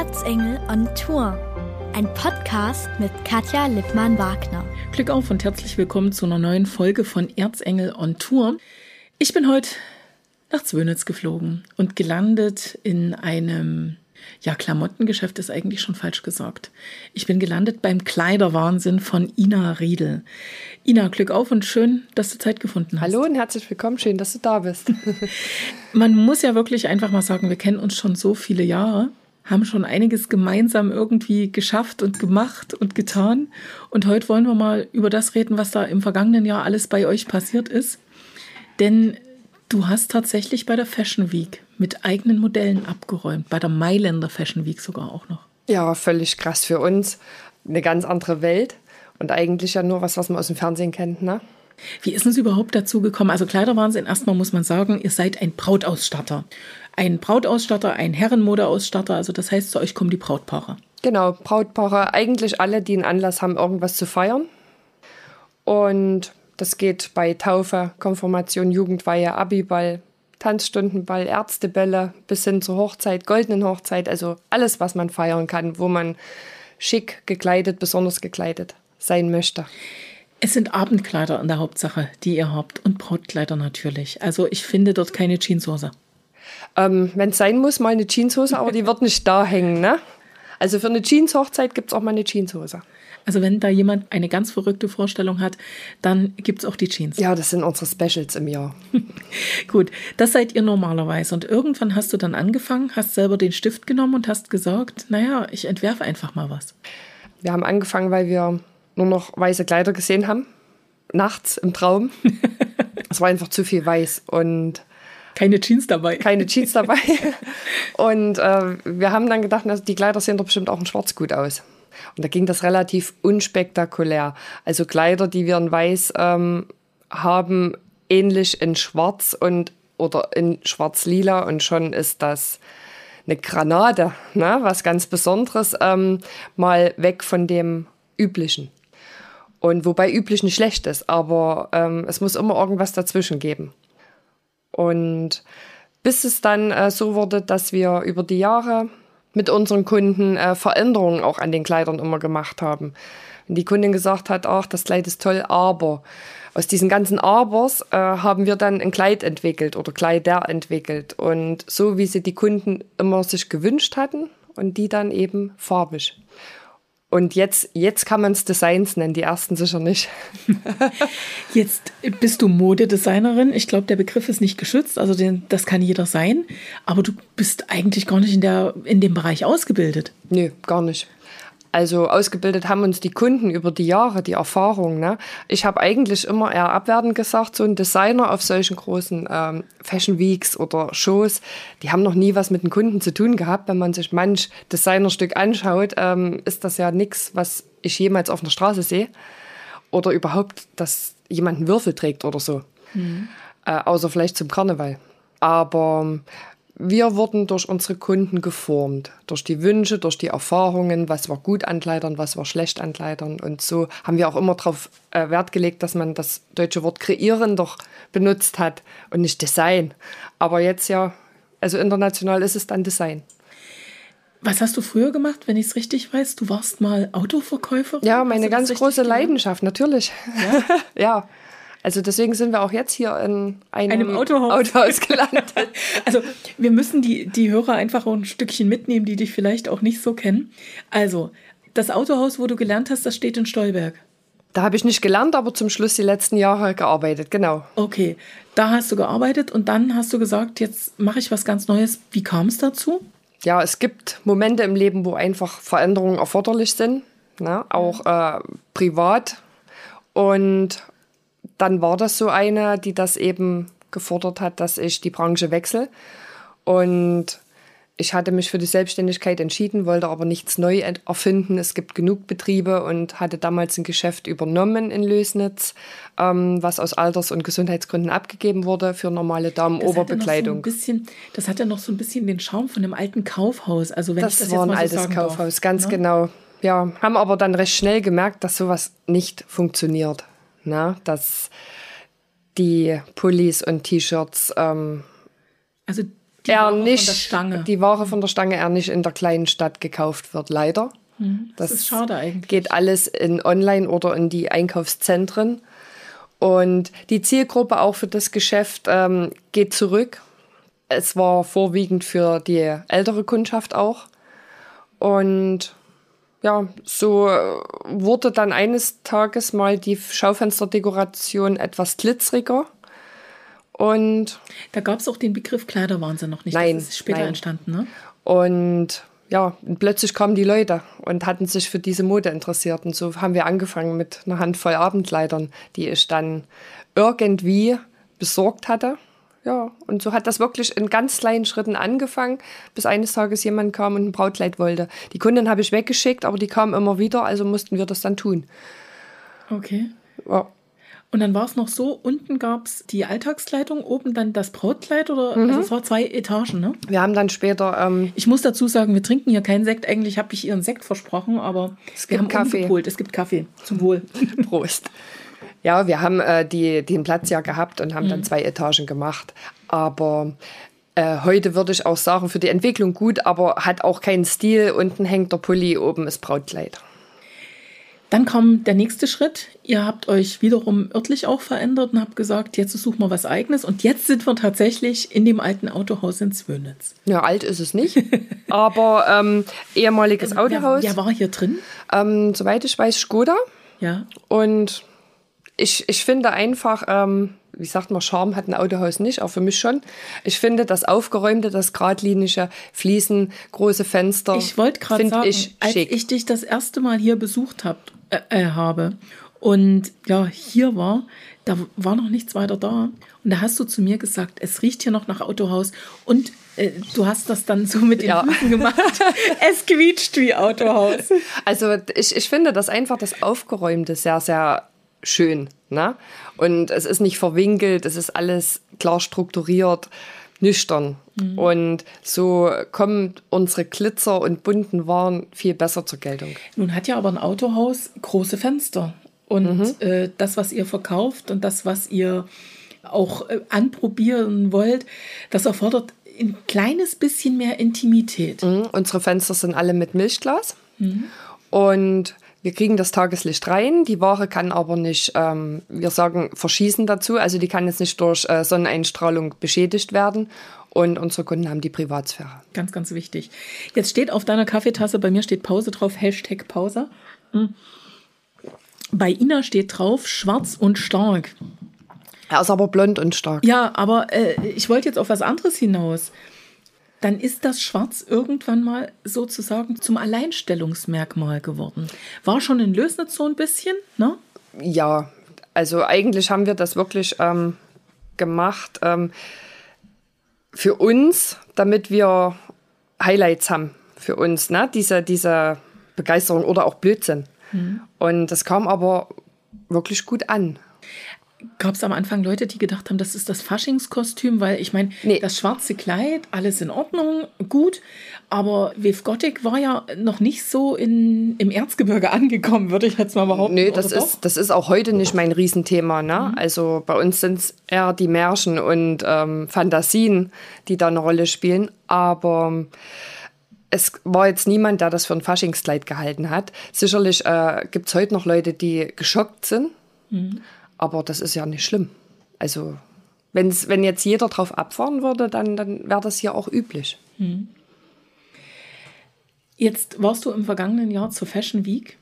Erzengel on Tour. Ein Podcast mit Katja Lippmann-Wagner. Glück auf und herzlich willkommen zu einer neuen Folge von Erzengel on Tour. Ich bin heute nach Zwönitz geflogen und gelandet in einem, ja, Klamottengeschäft ist eigentlich schon falsch gesagt. Ich bin gelandet beim Kleiderwahnsinn von Ina Riedel. Ina, Glück auf und schön, dass du Zeit gefunden hast. Hallo und herzlich willkommen, schön, dass du da bist. Man muss ja wirklich einfach mal sagen, wir kennen uns schon so viele Jahre, haben schon einiges gemeinsam irgendwie geschafft und gemacht und getan. Und heute wollen wir mal über das reden, was da im vergangenen Jahr alles bei euch passiert ist. Denn du hast tatsächlich bei der Fashion Week mit eigenen Modellen abgeräumt, bei der Mailänder Fashion Week sogar auch noch. Ja, völlig krass für uns. Eine ganz andere Welt und eigentlich ja nur was, was man aus dem Fernsehen kennt, ne? Wie ist es überhaupt dazu gekommen? Also Kleiderwahnsinn, erstmal muss man sagen, ihr seid ein Brautausstatter. Ein Brautausstatter, ein Herrenmodeausstatter, also das heißt, zu euch kommen die Brautpaare. Genau, Brautpaare, eigentlich alle, die einen Anlass haben, irgendwas zu feiern. Und das geht bei Taufe, Konfirmation, Jugendweihe, Abiball, Tanzstundenball, Ärztebälle bis hin zur Hochzeit, goldenen Hochzeit, also alles, was man feiern kann, wo man schick gekleidet, besonders gekleidet sein möchte. Es sind Abendkleider in der Hauptsache, die ihr habt und Brautkleider natürlich. Also ich finde dort keine Jeanshose. Ähm, Wenn es sein muss, mal eine Jeanshose, aber die wird nicht da hängen. Ne? Also für eine Jeans-Hochzeit gibt es auch mal eine Jeanshose. Also wenn da jemand eine ganz verrückte Vorstellung hat, dann gibt es auch die Jeans. Ja, das sind unsere Specials im Jahr. Gut, das seid ihr normalerweise. Und irgendwann hast du dann angefangen, hast selber den Stift genommen und hast gesagt, naja, ich entwerfe einfach mal was. Wir haben angefangen, weil wir nur noch weiße Kleider gesehen haben. Nachts im Traum. es war einfach zu viel weiß und keine Jeans dabei. Keine Jeans dabei. und äh, wir haben dann gedacht, also die Kleider sehen doch bestimmt auch in Schwarz gut aus. Und da ging das relativ unspektakulär. Also Kleider, die wir in Weiß ähm, haben, ähnlich in Schwarz und oder in Schwarz-Lila und schon ist das eine Granate, ne? was ganz Besonderes, ähm, mal weg von dem Üblichen. Und wobei üblich nicht schlecht ist, aber ähm, es muss immer irgendwas dazwischen geben. Und bis es dann äh, so wurde, dass wir über die Jahre mit unseren Kunden äh, Veränderungen auch an den Kleidern immer gemacht haben. Wenn die Kundin gesagt hat, ach, das Kleid ist toll, aber aus diesen ganzen Abers äh, haben wir dann ein Kleid entwickelt oder Kleider entwickelt. Und so wie sie die Kunden immer sich gewünscht hatten und die dann eben farbig. Und jetzt, jetzt kann man es Designs nennen, die ersten sicher nicht. jetzt bist du Modedesignerin. Ich glaube, der Begriff ist nicht geschützt, also den, das kann jeder sein. Aber du bist eigentlich gar nicht in, der, in dem Bereich ausgebildet. Nö, gar nicht. Also ausgebildet haben uns die Kunden über die Jahre, die Erfahrung. Ne? Ich habe eigentlich immer eher abwertend gesagt, so ein Designer auf solchen großen ähm, Fashion Weeks oder Shows, die haben noch nie was mit den Kunden zu tun gehabt. Wenn man sich manch Designerstück anschaut, ähm, ist das ja nichts, was ich jemals auf der Straße sehe. Oder überhaupt, dass jemand einen Würfel trägt oder so. Mhm. Äh, außer vielleicht zum Karneval. Aber wir wurden durch unsere Kunden geformt, durch die Wünsche, durch die Erfahrungen, was war gut an Kleidern, was war schlecht an Kleidern. Und so haben wir auch immer darauf äh, Wert gelegt, dass man das deutsche Wort kreieren doch benutzt hat und nicht Design. Aber jetzt ja, also international ist es dann Design. Was hast du früher gemacht, wenn ich es richtig weiß? Du warst mal Autoverkäuferin? Ja, meine ganz große Leidenschaft, natürlich. Ja? ja. Also deswegen sind wir auch jetzt hier in einem, einem Autohaus. Autohaus gelandet. also wir müssen die, die Hörer einfach auch ein Stückchen mitnehmen, die dich vielleicht auch nicht so kennen. Also, das Autohaus, wo du gelernt hast, das steht in Stolberg. Da habe ich nicht gelernt, aber zum Schluss die letzten Jahre gearbeitet, genau. Okay, da hast du gearbeitet und dann hast du gesagt, jetzt mache ich was ganz Neues. Wie kam es dazu? Ja, es gibt Momente im Leben, wo einfach Veränderungen erforderlich sind, ne? auch äh, privat. Und dann war das so eine, die das eben gefordert hat, dass ich die Branche wechsle. Und ich hatte mich für die Selbstständigkeit entschieden, wollte aber nichts neu erfinden. Es gibt genug Betriebe und hatte damals ein Geschäft übernommen in Lösnitz, ähm, was aus Alters- und Gesundheitsgründen abgegeben wurde für normale Damenoberbekleidung. Das, so das hat ja noch so ein bisschen den Schaum von einem alten Kaufhaus. Also wenn das, ich das war jetzt ein mal altes so Kaufhaus, darf, ganz ne? genau. Ja, haben aber dann recht schnell gemerkt, dass sowas nicht funktioniert. Na, dass die Pullis und T-Shirts. Ähm, also die er Ware von nicht der Stange. die Ware von der Stange er nicht in der kleinen Stadt gekauft wird, leider. das ist schade eigentlich. Geht alles in Online oder in die Einkaufszentren. Und die Zielgruppe auch für das Geschäft ähm, geht zurück. Es war vorwiegend für die ältere Kundschaft auch. Und ja, so äh, wurde dann eines Tages mal die Schaufensterdekoration etwas glitzeriger. Und Da gab es auch den Begriff Kleiderwahnsinn noch nicht. Nein, das ist später nein. entstanden, ne? Und ja, und plötzlich kamen die Leute und hatten sich für diese Mode interessiert. Und so haben wir angefangen mit einer Handvoll Abendkleidern, die ich dann irgendwie besorgt hatte. Ja, und so hat das wirklich in ganz kleinen Schritten angefangen, bis eines Tages jemand kam und ein Brautkleid wollte. Die Kundin habe ich weggeschickt, aber die kamen immer wieder, also mussten wir das dann tun. Okay. Ja. Und dann war es noch so, unten gab es die Alltagskleidung, oben dann das Brautkleid oder Mhm. also es war zwei Etagen, ne? Wir haben dann später ähm, Ich muss dazu sagen, wir trinken hier keinen Sekt. Eigentlich habe ich ihren Sekt versprochen, aber Es wir gibt haben Kaffee. umgepolt. Es gibt Kaffee. Zum Wohl. Prost. Ja, wir haben äh, die, den Platz ja gehabt und haben dann zwei Etagen gemacht. Aber äh, heute würde ich auch sagen, für die Entwicklung gut, aber hat auch keinen Stil. Unten hängt der Pulli, oben ist Brautkleid. Dann kam der nächste Schritt. Ihr habt euch wiederum örtlich auch verändert und habt gesagt, jetzt suchen wir was Eigenes. Und jetzt sind wir tatsächlich in dem alten Autohaus in Zwönitz. Ja, alt ist es nicht, aber ähm, ehemaliges Autohaus. Wer war hier drin? Ähm, soweit ich weiß, Skoda. Ja. Und ich, ich finde einfach, ähm, wie sagt man, Charme hat ein Autohaus nicht, auch für mich schon. Ich finde das Aufgeräumte, das geradlinige, Fliesen, große Fenster. Ich wollte gerade sagen, ich als schick. ich dich das erste Mal hier besucht hab, äh, äh, habe und ja, hier war, da war noch nichts weiter da. Und da hast du zu mir gesagt, es riecht hier noch nach Autohaus und äh, du hast das dann so mit den Ja. Füßen gemacht. es quietscht wie Autohaus. Also ich, ich finde das einfach das Aufgeräumte sehr, sehr schön. Ne? Und es ist nicht verwinkelt, es ist alles klar strukturiert, nüchtern. Und so kommen unsere Glitzer und bunten Waren viel besser zur Geltung. Nun hat ja aber ein Autohaus große Fenster. Und äh, das, was ihr verkauft und das, was ihr auch äh, anprobieren wollt, das erfordert ein kleines bisschen mehr Intimität. Mhm. Unsere Fenster sind alle mit Milchglas. Und wir kriegen das Tageslicht rein. Die Ware kann aber nicht, ähm, wir sagen, verschießen dazu. Also die kann jetzt nicht durch äh, Sonneneinstrahlung beschädigt werden. Und unsere Kunden haben die Privatsphäre. Ganz, ganz wichtig. Jetzt steht auf deiner Kaffeetasse, bei mir steht Pause drauf, Hashtag Pause. Hm. Bei Ina steht drauf, schwarz und stark. Er ist aber blond und stark. Ja, aber äh, ich wollte jetzt auf was anderes hinaus. Dann ist das Schwarz irgendwann mal sozusagen zum Alleinstellungsmerkmal geworden. War schon in Lösnitz so ein bisschen, ne? Ja, also eigentlich haben wir das wirklich ähm, gemacht ähm, für uns, damit wir Highlights haben für uns, ne? Diese, diese Begeisterung oder auch Blödsinn. Und das kam aber wirklich gut an. Gab es am Anfang Leute, die gedacht haben, das ist das Faschingskostüm, weil ich meine, Nee. das schwarze Kleid, alles in Ordnung, gut, aber Wave Gothic war ja noch nicht so in, im Erzgebirge angekommen, würde ich jetzt mal behaupten. Nö, das ist, das ist auch heute nicht mein Riesenthema. Ne? Also bei uns sind es eher die Märchen und ähm, Fantasien, die da eine Rolle spielen. Aber es war jetzt niemand, der das für ein Faschingskleid gehalten hat. Sicherlich äh, gibt es heute noch Leute, die geschockt sind. Aber das ist ja nicht schlimm. Also wenn's, wenn jetzt jeder drauf abfahren würde, dann, dann wäre das hier auch üblich. Jetzt warst du im vergangenen Jahr zur Fashion Week.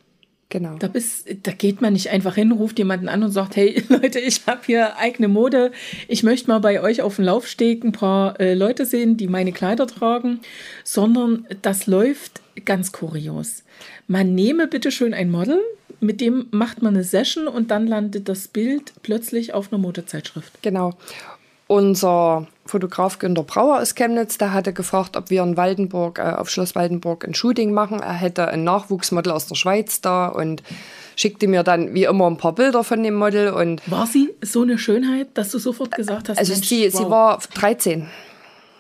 Genau. Da, bist, da geht man nicht einfach hin, ruft jemanden an und sagt, hey Leute, ich habe hier eigene Mode. Ich möchte mal bei euch auf dem Laufsteg ein paar äh, Leute sehen, die meine Kleider tragen, sondern das läuft ganz kurios. Man nehme bitte schön ein Model, mit dem macht man eine Session und dann landet das Bild plötzlich auf einer Modezeitschrift. Genau. Unser Fotograf Günter Brauer aus Chemnitz, der hatte gefragt, ob wir in Waldenburg, äh, auf Schloss Waldenburg ein Shooting machen. Er hätte ein Nachwuchsmodel aus der Schweiz da und schickte mir dann wie immer ein paar Bilder von dem Model. Und War sie so eine Schönheit, dass du sofort gesagt hast, also Mensch, sie, sie wow. war 13.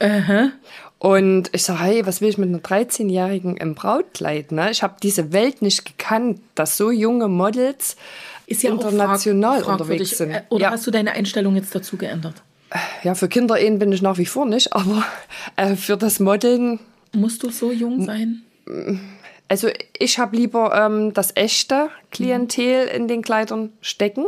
Aha. Und ich sage, hey, was will ich mit einer 13-Jährigen im Brautkleid? Ne? Ich habe diese Welt nicht gekannt, dass so junge Models ist ja international frag- unterwegs sind. Äh, Oder ja. hast du deine Einstellung jetzt dazu geändert? Ja, für Kinderehen bin ich nach wie vor nicht, aber äh, für das Modeln, Musst du so jung sein? also ich habe lieber ähm, das echte Klientel in den Kleidern stecken.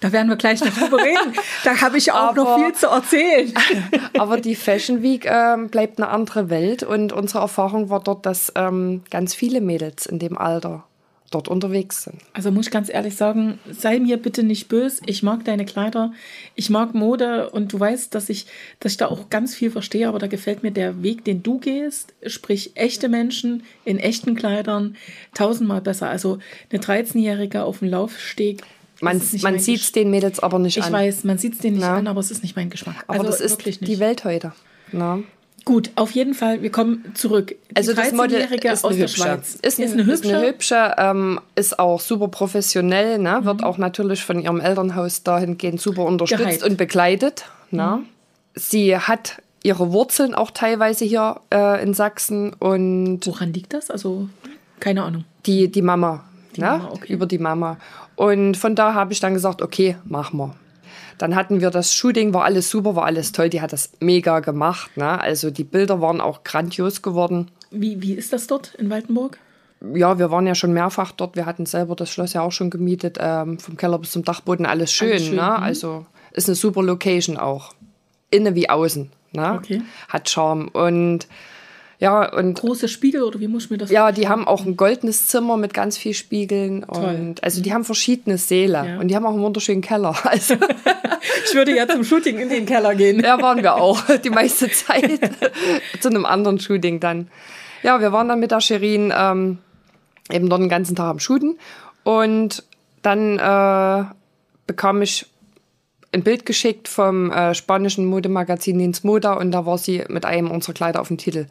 Da werden wir gleich darüber reden. Da habe ich auch noch Aber- viel zu erzählen. Aber die Fashion Week ähm, bleibt eine andere Welt und unsere Erfahrung war dort, dass ähm, ganz viele Mädels in dem Alter dort unterwegs sind. Also muss ich ganz ehrlich sagen, sei mir bitte nicht böse. Ich mag deine Kleider, ich mag Mode und du weißt, dass ich, dass ich da auch ganz viel verstehe, aber da gefällt mir der Weg, den du gehst, sprich echte Menschen in echten Kleidern, tausendmal besser. Also eine 13-Jährige auf dem Laufsteg. Man, ist man sieht es den Mädels aber nicht Ich an. weiß, man sieht es denen nicht Ja. an, aber es ist nicht mein Geschmack. aber also das ist wirklich nicht. die Welt heute. Na? Gut, auf jeden Fall, wir kommen zurück. Die Also das Model 13-Jährige ist aus der hübsche. Schweiz. Ist eine, ist eine hübsche, ähm, ist auch super professionell, ne? wird auch natürlich von ihrem Elternhaus dahingehend super unterstützt Gehypt. und begleitet. Ne? Sie hat ihre Wurzeln auch teilweise hier äh, in Sachsen und Woran liegt das? Also, keine Ahnung. die, die Mama. Die ne? Mama, okay. Über die Mama. Und von da habe ich dann gesagt, okay, machen wir. Dann hatten wir das Shooting, war alles super, war alles toll. Die hat das mega gemacht. Ne? Also die Bilder waren auch grandios geworden. Wie, wie ist das dort in Waltenburg? Ja, wir waren ja schon mehrfach dort. Wir hatten selber das Schloss ja auch schon gemietet. Ähm, vom Keller bis zum Dachboden, alles schön. Alles schön, ne? mhm. Also ist eine super Location auch. Innen wie außen. Ne? Okay. Hat Charme. Und ja, und Große Spiegel oder wie muss ich mir das ja, die haben auch ein goldenes Zimmer mit ganz viel Spiegeln. Und also die haben verschiedene Säle. Ja. Und die haben auch einen wunderschönen Keller. Also Ich würde ja zum Shooting in den Keller gehen. ja, waren wir auch die meiste Zeit. Zu einem anderen Shooting dann. Ja, wir waren dann mit der Sherin ähm, eben dort den ganzen Tag am Shooten. Und dann äh, bekam ich ein Bild geschickt vom äh, spanischen Modemagazin Nins Moda und da war sie mit einem unserer Kleider auf dem Titel.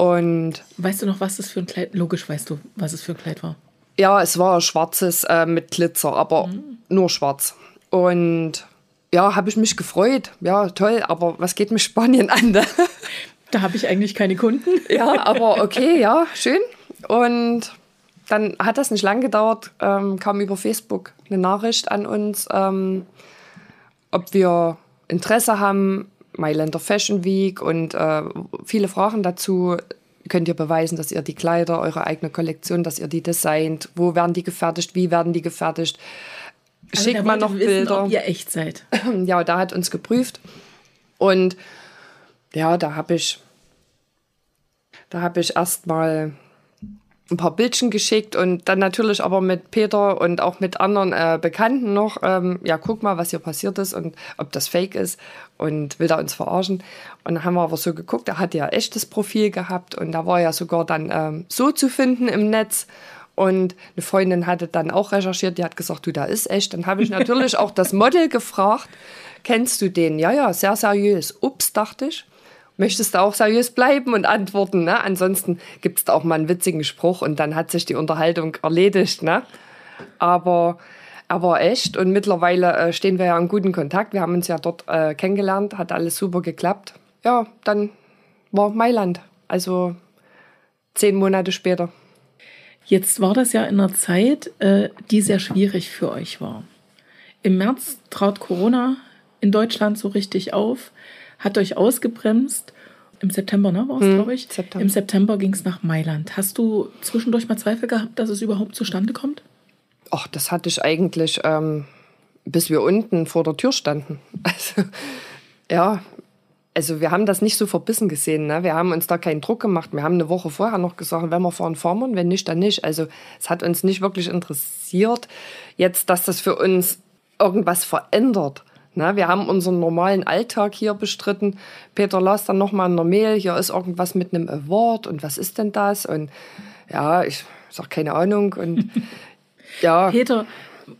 Und Weißt du noch, was das für ein Kleid Logisch weißt du, was es für ein Kleid war. ja, es war schwarzes äh, mit Glitzer, aber nur schwarz. Und ja, habe ich mich gefreut. Ja, toll, aber was geht mich Spanien an? Ne? Da habe ich eigentlich keine Kunden. Ja, aber okay, ja, schön. Und dann hat das nicht lang gedauert, ähm, kam über Facebook eine Nachricht an uns, ähm, ob wir Interesse haben, Mailänder Fashion Week und äh, viele Fragen dazu. Könnt ihr beweisen, dass ihr die Kleider, eure eigene Kollektion, dass ihr die designt? Wo werden die gefertigt? Wie werden die gefertigt? Also Schickt mal noch wissen, Bilder Ob ihr echt seid. ja, da hat uns geprüft. Und ja, da habe ich, da habe ich erstmal ein paar Bildchen geschickt und dann natürlich aber mit Peter und auch mit anderen äh, Bekannten noch, ähm, ja, guck mal, was hier passiert ist und ob das fake ist und will da uns verarschen. Und dann haben wir aber so geguckt, er hat ja echtes Profil gehabt und da war ja sogar dann ähm, so zu finden im Netz. Und eine Freundin hatte dann auch recherchiert, die hat gesagt, du, da ist echt. Dann habe ich natürlich auch das Model gefragt, kennst du den? Ja, ja, sehr seriös. Ups, dachte ich. Möchtest du auch seriös bleiben und antworten? Ne? Ansonsten gibt es da auch mal einen witzigen Spruch und dann hat sich die Unterhaltung erledigt. Ne? Aber, aber echt und mittlerweile äh, stehen wir ja in guten Kontakt. Wir haben uns ja dort äh, kennengelernt, hat alles super geklappt. Ja, dann war Mailand. Also zehn Monate später. Jetzt war das ja in einer Zeit, äh, die sehr schwierig für euch war. Im März trat Corona in Deutschland so richtig auf, hat euch ausgebremst. Im September, ne, war es, glaube ich. September. Im September ging es nach Mailand. Hast du zwischendurch mal Zweifel gehabt, dass es überhaupt zustande kommt? Ach, das hatte ich eigentlich, ähm, bis wir unten vor der Tür standen. Also, ja, also wir haben das nicht so verbissen gesehen. Ne? Wir haben uns da keinen Druck gemacht. Wir haben eine Woche vorher noch gesagt, wenn wir fahren, fahren wir und wenn nicht, dann nicht. Also es hat uns nicht wirklich interessiert, jetzt, dass das für uns irgendwas verändert. Ne? Wir haben unseren normalen Alltag hier bestritten. Peter las dann nochmal in der Mail, hier ist irgendwas mit einem Award und was ist denn das? Und ja, ich sag keine Ahnung. Und ja, Peter,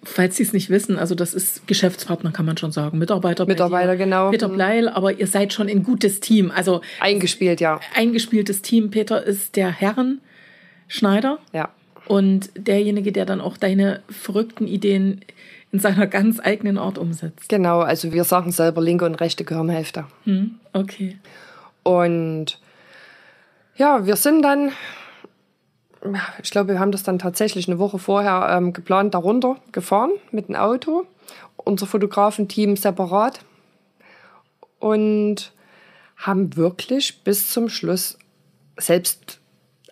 falls Sie es nicht wissen, also das ist Geschäftspartner, kann man schon sagen, Mitarbeiter. bei Mitarbeiter, genau. Peter Mhm. Bleil, aber ihr seid schon ein gutes Team. Also eingespielt, ja. eingespieltes Team. Peter ist der Herrenschneider Ja. und derjenige, der dann auch deine verrückten Ideen in seiner ganz eigenen Art umsetzt. Genau, also wir sagen selber linke und rechte Gehirnhälfte. Hm, okay. Und ja, wir sind dann, ich glaube, wir haben das dann tatsächlich eine Woche vorher ähm, geplant, darunter gefahren mit dem Auto. Unser Fotografenteam separat. und haben wirklich bis zum Schluss, selbst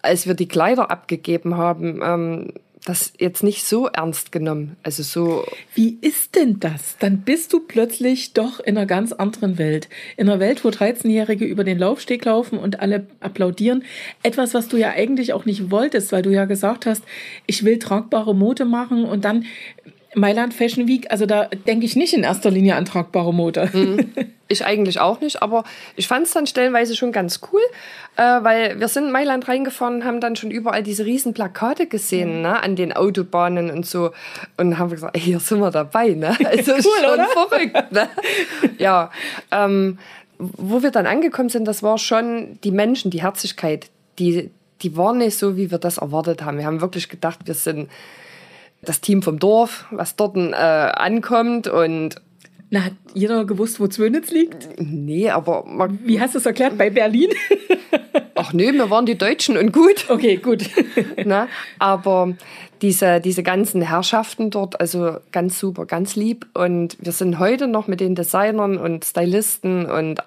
als wir die Kleider abgegeben haben, ähm, das jetzt nicht so ernst genommen. Also so. Wie ist denn das? Dann bist du plötzlich doch in einer ganz anderen Welt. In einer Welt, wo 13-Jährige über den Laufsteg laufen und alle applaudieren. Etwas, was du ja eigentlich auch nicht wolltest, weil du ja gesagt hast, ich will tragbare Mode machen und dann Mailand Fashion Week, also da denke ich nicht in erster Linie an tragbare Mode. Mhm. Ich eigentlich auch nicht, aber ich fand es dann stellenweise schon ganz cool, äh, weil wir sind in Mailand reingefahren und haben dann schon überall diese riesen Plakate gesehen, ne, an den Autobahnen und so und haben gesagt, ey, hier sind wir dabei, ne? Also cool, schon oder? verrückt, ne? Ja, ähm, wo wir dann angekommen sind, das war schon die Menschen, die Herzlichkeit, die, die war nicht so, wie wir das erwartet haben. Wir haben wirklich gedacht, wir sind das Team vom Dorf, was dort äh, ankommt und na, hat jeder gewusst, wo Zwönitz liegt? Nee, aber... Man, Wie hast du es erklärt? Bei Berlin? Ach nee, wir waren die Deutschen und gut. Okay, gut. Na, aber diese, diese ganzen Herrschaften dort, also ganz super, ganz lieb. Und wir sind heute noch mit den Designern und Stylisten und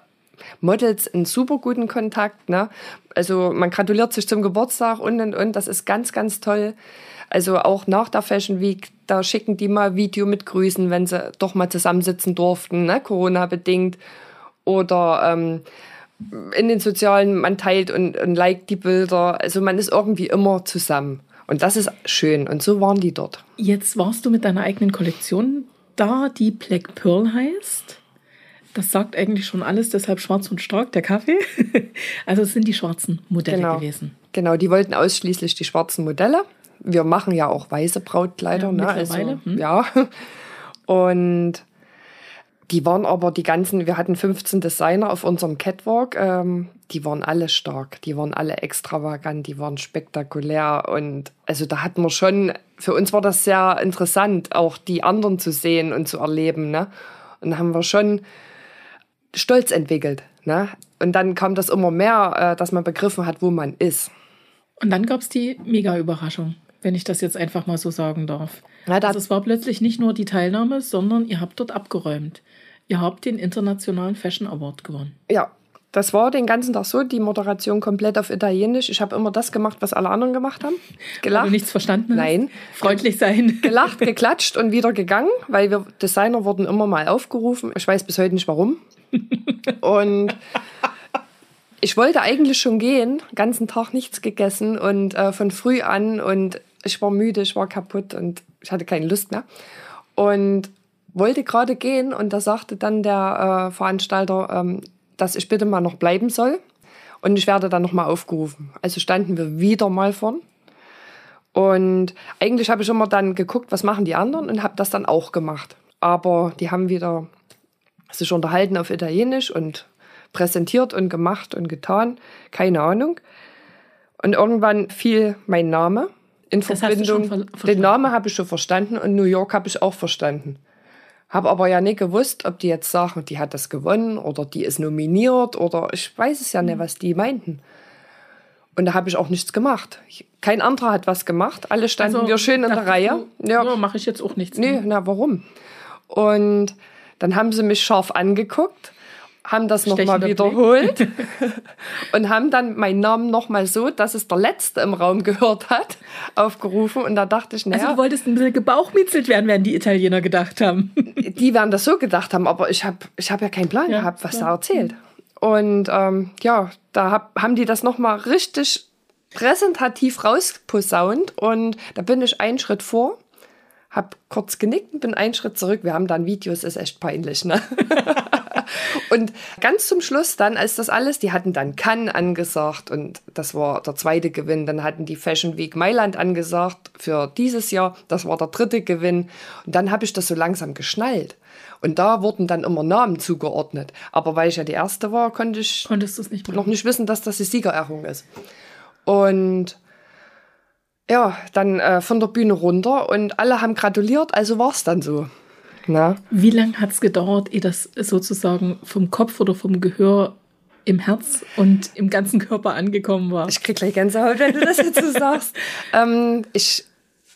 Models in super guten Kontakt. Ne? Also man gratuliert sich zum Geburtstag und und und. Das ist ganz, ganz toll. Also auch nach der Fashion Week, da schicken die mal Video mit Grüßen, wenn sie doch mal zusammensitzen durften, ne? Corona-bedingt. Oder ähm, in den sozialen, man teilt und, und liked die Bilder. Also man ist irgendwie immer zusammen. Und das ist schön. Und so waren die dort. Jetzt warst du mit deiner eigenen Kollektion da, die Black Pearl heißt. Das sagt eigentlich schon alles, deshalb schwarz und stark, der Kaffee. Also es sind die schwarzen Modelle genau. gewesen. Genau, die wollten ausschließlich die schwarzen Modelle wir machen ja auch weiße Brautkleider. Ja, ne? also, hm. ja. Und die waren aber die ganzen, wir hatten 15 Designer auf unserem Catwalk, ähm, die waren alle stark, die waren alle extravagant, die waren spektakulär und also da hatten wir schon, für uns war das sehr interessant, auch die anderen zu sehen und zu erleben, ne? Und da haben wir schon Stolz entwickelt, ne? Und dann kam das immer mehr, äh, dass man begriffen hat, wo man ist. Und dann gab es die Mega-Überraschung wenn ich das jetzt einfach mal so sagen darf. Ja, also es war plötzlich nicht nur die Teilnahme, sondern ihr habt dort abgeräumt. Ihr habt den Internationalen Fashion Award gewonnen. Ja, das war den ganzen Tag so, die Moderation komplett auf Italienisch. Ich habe immer das gemacht, was alle anderen gemacht haben. Gelacht. Weil du nichts verstanden Nein. Freundlich sein. Gelacht, geklatscht und wieder gegangen, weil wir Designer wurden immer mal aufgerufen. Ich weiß bis heute nicht warum. Und ich wollte eigentlich schon gehen, ganzen Tag nichts gegessen und äh, von früh an und ich war müde, ich war kaputt und ich hatte keine Lust mehr. Und wollte gerade gehen und da sagte dann der äh, Veranstalter, ähm, dass ich bitte mal noch bleiben soll und ich werde dann nochmal aufgerufen. Also standen wir wieder mal vorn. Und eigentlich habe ich immer dann geguckt, was machen die anderen und habe das dann auch gemacht. Aber die haben wieder sich unterhalten auf Italienisch und präsentiert und gemacht und getan. Keine Ahnung. Und irgendwann fiel mein Name in Verbindung. Den Namen habe ich schon verstanden und New York habe ich auch verstanden. Habe aber ja nicht gewusst, ob die jetzt sagen, die hat das gewonnen oder die ist nominiert oder ich weiß es ja nicht, was die meinten. Und da habe ich auch nichts gemacht. Kein anderer hat was gemacht. Alle standen also, wir schön in der Reihe. Du, ja, ja mache ich jetzt auch nichts. Nee, na warum? Und dann haben sie mich scharf angeguckt haben das nochmal wiederholt und haben dann meinen Namen nochmal so, dass es der Letzte im Raum gehört hat, aufgerufen. Und da dachte ich, naja. Also du wolltest ein bisschen gebauchmitzelt werden, werden die Italiener gedacht haben. Die werden das so gedacht haben, aber ich habe ich hab ja keinen Plan ja, gehabt, was da erzählt. Und ähm, ja, da hab, haben die das nochmal richtig präsentativ rausposaunt und da bin ich einen Schritt vor hab kurz genickt und bin einen Schritt zurück. Wir haben dann Videos, ist echt peinlich, ne? und ganz zum Schluss dann, als das alles, die hatten dann Cannes angesagt und das war der zweite Gewinn. Dann hatten die Fashion Week Mailand angesagt für dieses Jahr. Das war der dritte Gewinn. Und dann habe ich das so langsam geschnallt. Und da wurden dann immer Namen zugeordnet. Aber weil ich ja die erste war, konnte ich nicht noch nicht wissen, dass das die Siegerehrung ist. Und ja, dann äh, von der Bühne runter und alle haben gratuliert, also war es dann so. Na? Wie lange hat es gedauert, ehe das sozusagen vom Kopf oder vom Gehör im Herz und im ganzen Körper angekommen war? Ich krieg gleich Gänsehaut, wenn du das jetzt so sagst. Ähm, ich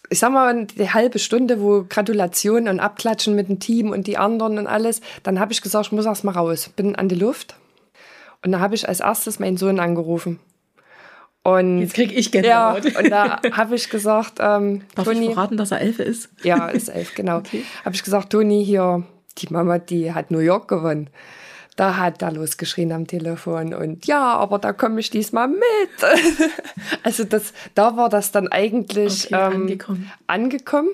ich sag mal, die halbe Stunde, wo Gratulation und Abklatschen mit dem Team und die anderen und alles, dann habe ich gesagt, ich muss erst mal raus. Bin an die Luft. Und da habe ich als erstes meinen Sohn angerufen. Und Jetzt krieg ich Gänsehaut. Ja, und da habe ich gesagt, ähm, Darf Toni, ich verraten, dass er elf ist? ja, ist elf, genau. Habe ich gesagt, Toni, hier, die Mama, die hat New York gewonnen. Da hat er losgeschrien am Telefon und ja, aber da komme ich diesmal mit. also das, da war das dann eigentlich Okay, ähm, angekommen. angekommen.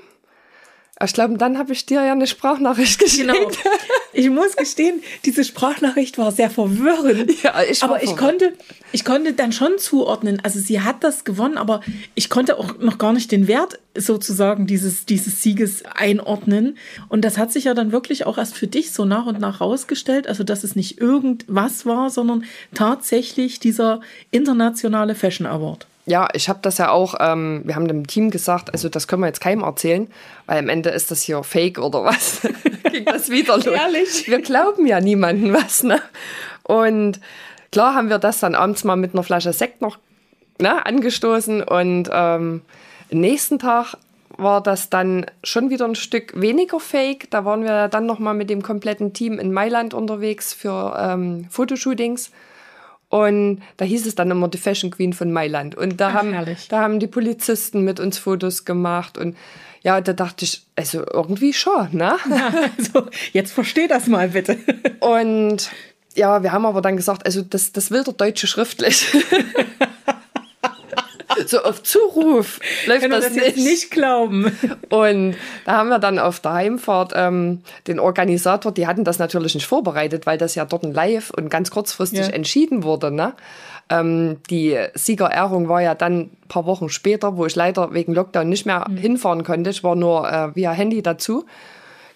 Ich glaube, dann habe ich dir ja eine Sprachnachricht geschickt. Genau. Ich muss gestehen, diese Sprachnachricht war sehr verwirrend. Ja, ich aber ich konnte, ich konnte dann schon zuordnen. Also sie hat das gewonnen, aber ich konnte auch noch gar nicht den Wert sozusagen dieses, dieses Sieges einordnen. Und das hat sich ja dann wirklich auch erst für dich so nach und nach rausgestellt. Also dass es nicht irgendwas war, sondern tatsächlich dieser internationale Fashion Award. Ja, ich habe das ja auch, ähm, wir haben dem Team gesagt, also das können wir jetzt keinem erzählen, weil am Ende ist das hier Fake oder was. Ging das wieder los. Ehrlich? Wir glauben ja niemandem was, ne? Und klar haben wir das dann abends mal mit einer Flasche Sekt noch ne, angestoßen und ähm, am nächsten Tag war das dann schon wieder ein Stück weniger Fake. Da waren wir dann noch mal mit dem kompletten Team in Mailand unterwegs für ähm, Fotoshootings. Und da hieß es dann immer die Fashion Queen von Mailand. Und da, Ach, haben, herrlich. da haben die Polizisten mit uns Fotos gemacht. Und ja, da dachte ich, also irgendwie schon, ne? Also jetzt versteh das mal bitte. Und ja, wir haben aber dann gesagt, also das, das will der Deutsche schriftlich. so auf Zuruf läuft das, das nicht. nicht glauben. Und da haben wir dann auf der Heimfahrt ähm, den Organisator, die hatten das natürlich nicht vorbereitet, weil das ja dort live und ganz kurzfristig Ja. entschieden wurde. Ne? Ähm, die Siegerehrung war ja dann ein paar Wochen später, wo ich leider wegen Lockdown nicht mehr hinfahren konnte. Ich war nur äh, via Handy dazu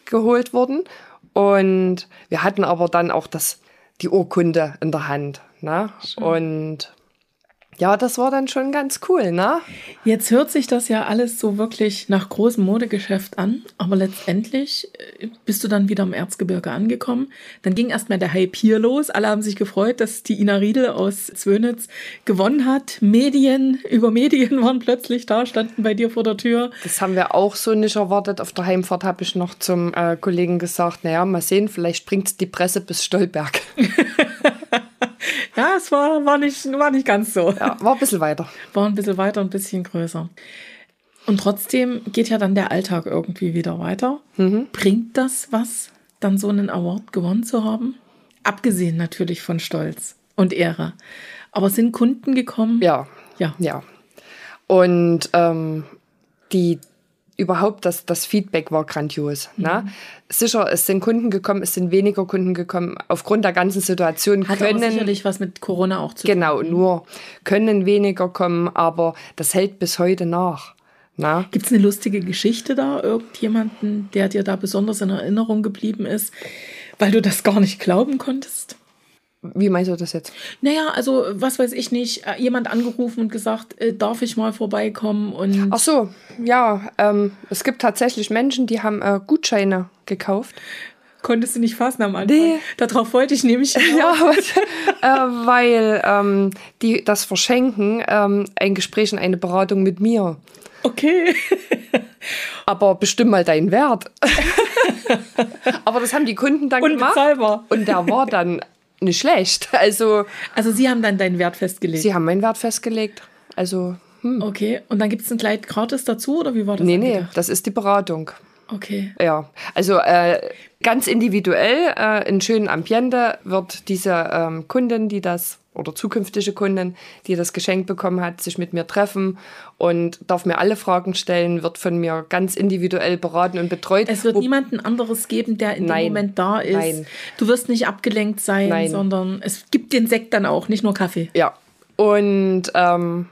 geholt worden. Und wir hatten aber dann auch das, die Urkunde in der Hand. Ne? Und ja, das war dann schon ganz cool, ne? Jetzt hört sich das ja alles so wirklich nach großem Modegeschäft an, aber letztendlich äh, bist du dann wieder im Erzgebirge angekommen. Dann ging erstmal der Hype hier los. Alle haben sich gefreut, dass die Ina Riedel aus Zwönitz gewonnen hat. Medien über Medien waren plötzlich da, standen bei dir vor der Tür. Das haben wir auch so nicht erwartet. Auf der Heimfahrt habe ich noch zum äh, Kollegen gesagt, naja, mal sehen, vielleicht bringt die Presse bis Stolberg. Ja, es war, war, nicht, war nicht ganz so. Ja, war ein bisschen weiter. War ein bisschen weiter, ein bisschen größer. Und trotzdem geht ja dann der Alltag irgendwie wieder weiter. Bringt das was, dann so einen Award gewonnen zu haben? Abgesehen natürlich von Stolz und Ehre. Aber sind Kunden gekommen? Ja, Ja. ja. Und ähm, die überhaupt das, das Feedback war grandios. Ne? Sicher, es sind Kunden gekommen, es sind weniger Kunden gekommen. Aufgrund der ganzen Situation Hat können sicherlich was mit Corona auch zu tun. genau nur können weniger kommen, aber das hält bis heute nach. Ne? Gibt es eine lustige Geschichte da? Irgendjemanden, der dir da besonders in Erinnerung geblieben ist, weil du das gar nicht glauben konntest? Wie meinst du das jetzt? Naja, also was weiß ich nicht, äh, jemand angerufen und gesagt, äh, darf ich mal vorbeikommen und Ach so, ja, ähm, es gibt tatsächlich Menschen, die haben äh, Gutscheine gekauft. konntest du nicht fassen am Anfang. Nee. Darauf wollte ich nämlich Ja, hinaus. äh, weil ähm, die das verschenken, ähm, ein Gespräch und eine Beratung mit mir. Okay. Aber bestimm mal deinen Wert. Aber das haben die Kunden dann gemacht. Unbezahlbar. Und der war dann nicht schlecht. Also, Also sie haben dann deinen Wert festgelegt. sie haben meinen Wert festgelegt. Also, hm. okay. Und dann gibt es ein Kleid gratis dazu oder wie war das? nee, nee, angedacht? das ist die Beratung. Okay. Ja, also äh, ganz individuell, äh, in schönen Ambiente wird diese ähm, Kundin, die das oder zukünftige Kundin, die das Geschenk bekommen hat, sich mit mir treffen und darf mir alle Fragen stellen, wird von mir ganz individuell beraten und betreut. Es wird Wo- niemanden anderes geben, der in Nein. dem Moment da ist. Nein. Du wirst nicht abgelenkt sein, Nein. sondern es gibt den Sekt dann auch, nicht nur Kaffee. Ja, und ähm,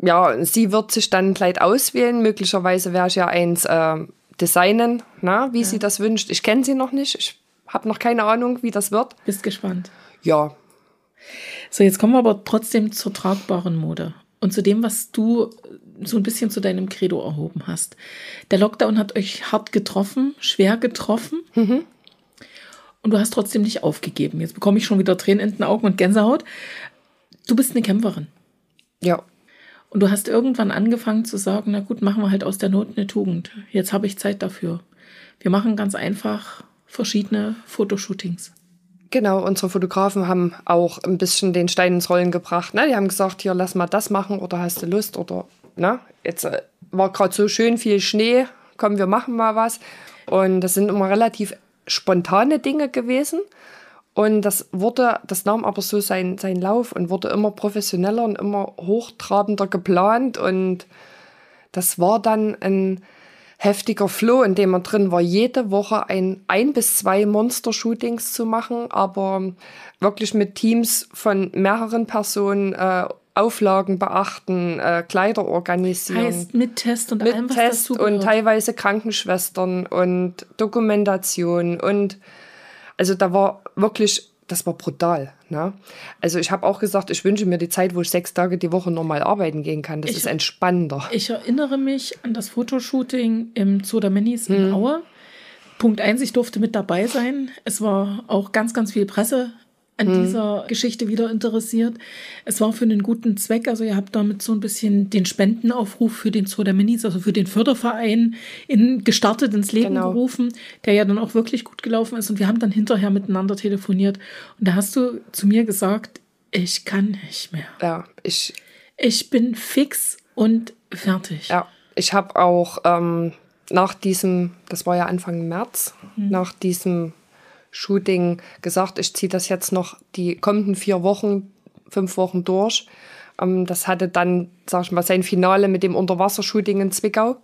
ja, sie wird sich dann Kleid auswählen. Möglicherweise werde ich ja eins ähm, designen, na, wie sie das wünscht. Ich kenne sie noch nicht. Ich habe noch keine Ahnung, wie das wird. Bist gespannt. Ja, So, jetzt kommen wir aber trotzdem zur tragbaren Mode und zu dem, was du so ein bisschen zu deinem Credo erhoben hast. Der Lockdown hat euch hart getroffen, schwer getroffen. Und du hast trotzdem nicht aufgegeben. Jetzt bekomme ich schon wieder Tränen in den Augen und Gänsehaut. Du bist eine Kämpferin. ja, Und du hast irgendwann angefangen zu sagen, na gut, machen wir halt aus der Not eine Tugend. Jetzt habe ich Zeit dafür. Wir machen ganz einfach verschiedene Fotoshootings. Genau, unsere Fotografen haben auch ein bisschen den Stein ins Rollen gebracht. Ne? Die haben gesagt, hier, lass mal das machen oder hast du Lust oder, ne? Jetzt äh, war gerade so schön viel Schnee, komm, wir machen mal was. Und das sind immer relativ spontane Dinge gewesen. Und das wurde, das nahm aber so seinen, seinen Lauf und wurde immer professioneller und immer hochtrabender geplant. Und das war dann ein heftiger Flow, in dem man drin war, jede Woche ein, ein bis zwei Monster-Shootings zu machen, aber wirklich mit Teams von mehreren Personen äh, Auflagen beachten, äh, Kleider organisieren. Heißt mit Test und mit allem, was Test und teilweise Krankenschwestern und Dokumentation und also da war wirklich, das war brutal. Ne? Also ich habe auch gesagt, ich wünsche mir die Zeit, wo ich sechs Tage die Woche normal arbeiten gehen kann. Das Ich- ist entspannender. Ich erinnere mich an das Fotoshooting im Zoo der Minis in Aue. Punkt eins, ich durfte mit dabei sein. Es war auch ganz, ganz viel Presse an Mhm. dieser Geschichte wieder interessiert. Es war für einen guten Zweck. Also ihr habt damit so ein bisschen den Spendenaufruf für den Zoo der Minis, also für den Förderverein, in, gestartet ins Leben Genau. gerufen, der ja dann auch wirklich gut gelaufen ist. Und wir haben dann hinterher miteinander telefoniert. Und da hast du zu mir gesagt, ich kann nicht mehr. Ja, ich, Ich bin fix und fertig. Ja, ich habe auch ähm, nach diesem, das war ja Anfang März, nach diesem Shooting gesagt, ich ziehe das jetzt noch die kommenden vier Wochen, fünf Wochen durch. Ähm, das hatte dann, sag ich mal, sein Finale mit dem Unterwassershooting in Zwickau.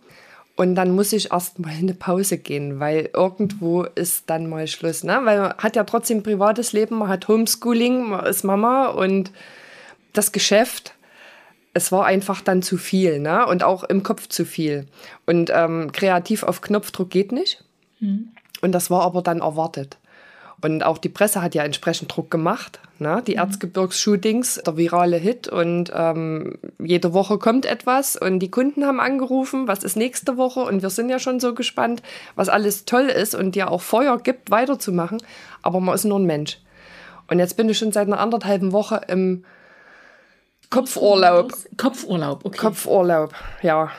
Und dann muss ich erst mal in eine Pause gehen, weil irgendwo ist dann mal Schluss. Ne? Weil man hat ja trotzdem ein privates Leben, man hat Homeschooling, man ist Mama und das Geschäft es war einfach dann zu viel, ne? Und auch im Kopf zu viel. Und ähm, kreativ auf Knopfdruck geht nicht. Und das war aber dann erwartet. Und auch die Presse hat ja entsprechend Druck gemacht. Ne? Die Erzgebirgsshootings, der virale Hit. Und ähm, jede Woche kommt etwas. Und die Kunden haben angerufen, was ist nächste Woche? Und wir sind ja schon so gespannt, was alles toll ist und dir auch Feuer gibt, weiterzumachen. Aber man ist nur ein Mensch. Und jetzt bin ich schon seit einer anderthalben Woche im Kopfurlaub. Kopfurlaub, okay. Kopfurlaub, ja.